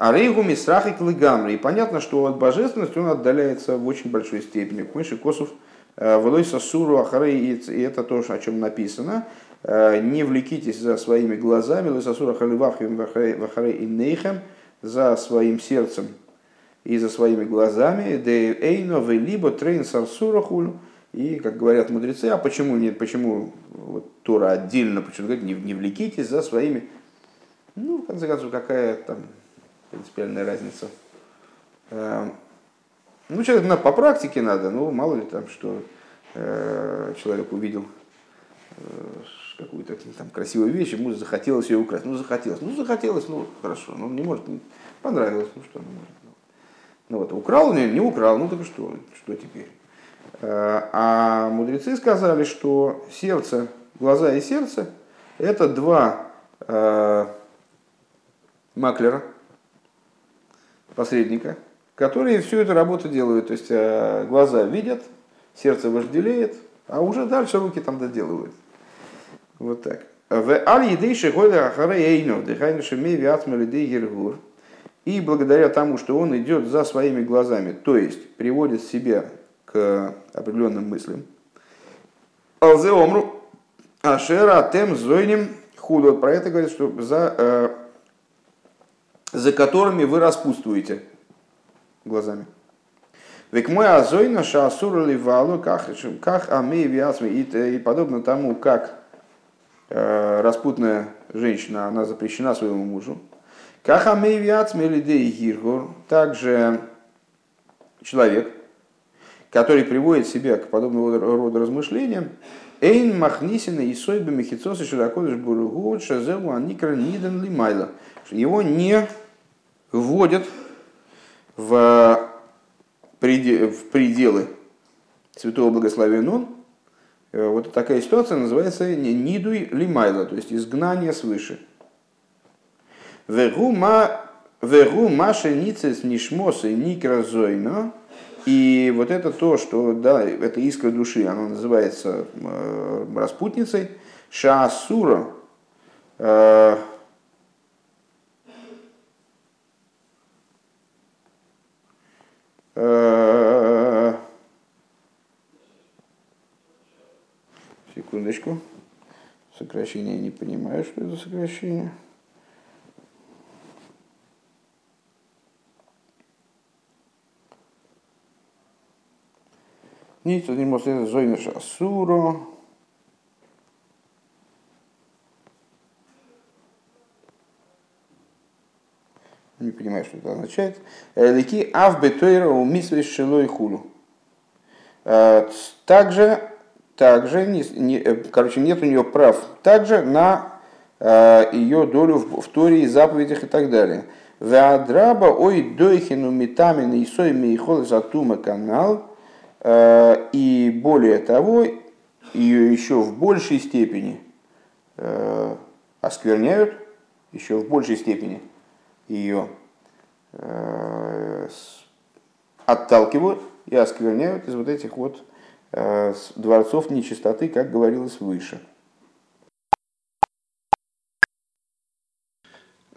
а рейгу мисрах и клыгамри. И понятно, что от божественности он отдаляется в очень большой степени. Мыши Косов э, Волой Сасуру Ахарей, и это то, о чем написано. Э, не влекитесь за своими глазами, Лысасура Халивавхим Вахарей и Нейхем, за своим сердцем и за своими глазами. דעינא וליבא תרין סרסורי דחטאה. И, как говорят мудрецы, а почему нет, почему вот, Тора отдельно, почему говорит, не, не влекитесь за своими, ну, в конце концов, какая там принципиальная разница. Эм, ну, человек надо, по практике надо, ну, мало ли там, что э, человек увидел э, какую-то там красивую вещь, ему захотелось ее украсть. Ну, захотелось. Ну, захотелось, ну, хорошо. Ну, не может, понравилось, ну, что, ну, может. Ну, вот, украл, не, не украл, ну, так что, что теперь? Э, а мудрецы сказали, что сердце, глаза и сердце – это два э, маклера – посредника, которые всю эту работу делают. То есть э, глаза видят, сердце вожделеет, а уже дальше руки там доделывают. Вот так. В аль едейши года ахарейну, дыхайнуши меви атмалидей гергур. И благодаря тому, что он идет за своими глазами, то есть приводит себя к определенным мыслям. Алзе омру ашера тем зойним худо. Про это говорит, что за э, за которыми вы распутствуете глазами. Век мой азойна шаасура ливалу как амей виасми и подобно тому, как э, распутная женщина, она запрещена своему мужу. Кахамейвиац мелидей гиргур, также человек, который приводит себя к подобного рода размышлениям, Эйн махнисина и сойба мехицоса широкодыш буругу шазеву аникра ниден лимайла. Его не вводят в, пределы святого благословен он. Э, вот такая ситуация называется нидуй лимайла, то есть изгнание свыше. Вегу маша ницес нишмоса никразойно. И вот это то, что, да, это искра души, она называется э, распутницей. Шаасура, э, э, секундочку. Сокращение не понимаю, что это сокращение. Ниц, один может это зойна шасуро. Не понимаю, что это означает. Лики авбетойра у мисвей шилой хулу. Э, также, также не, не, э, короче, нет у нее прав также на э, ее долю в, в Торе и заповедях и так далее. Веадраба ой дойхину метамин и сой мейхол затума канал – Э, и более того, ее еще в большей степени э, оскверняют, еще в большей степени ее отталкивают и оскверняют из вот этих вот дворцов нечистоты, как говорилось выше.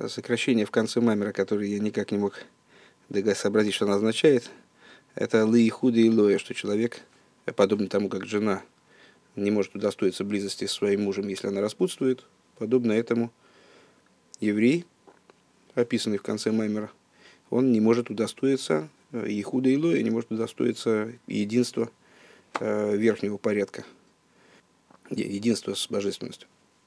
Сокращение в конце мамера, которое я никак не мог сообразить, что оно означает – это лы и лоя, что человек, подобно тому, как жена не может удостоиться близости с своим мужем, если она распутствует, подобно этому еврей, описанный в конце Маймера, он не может удостоиться э, и худа и лоя, не может удостоиться единства э, верхнего порядка, единства с божественностью.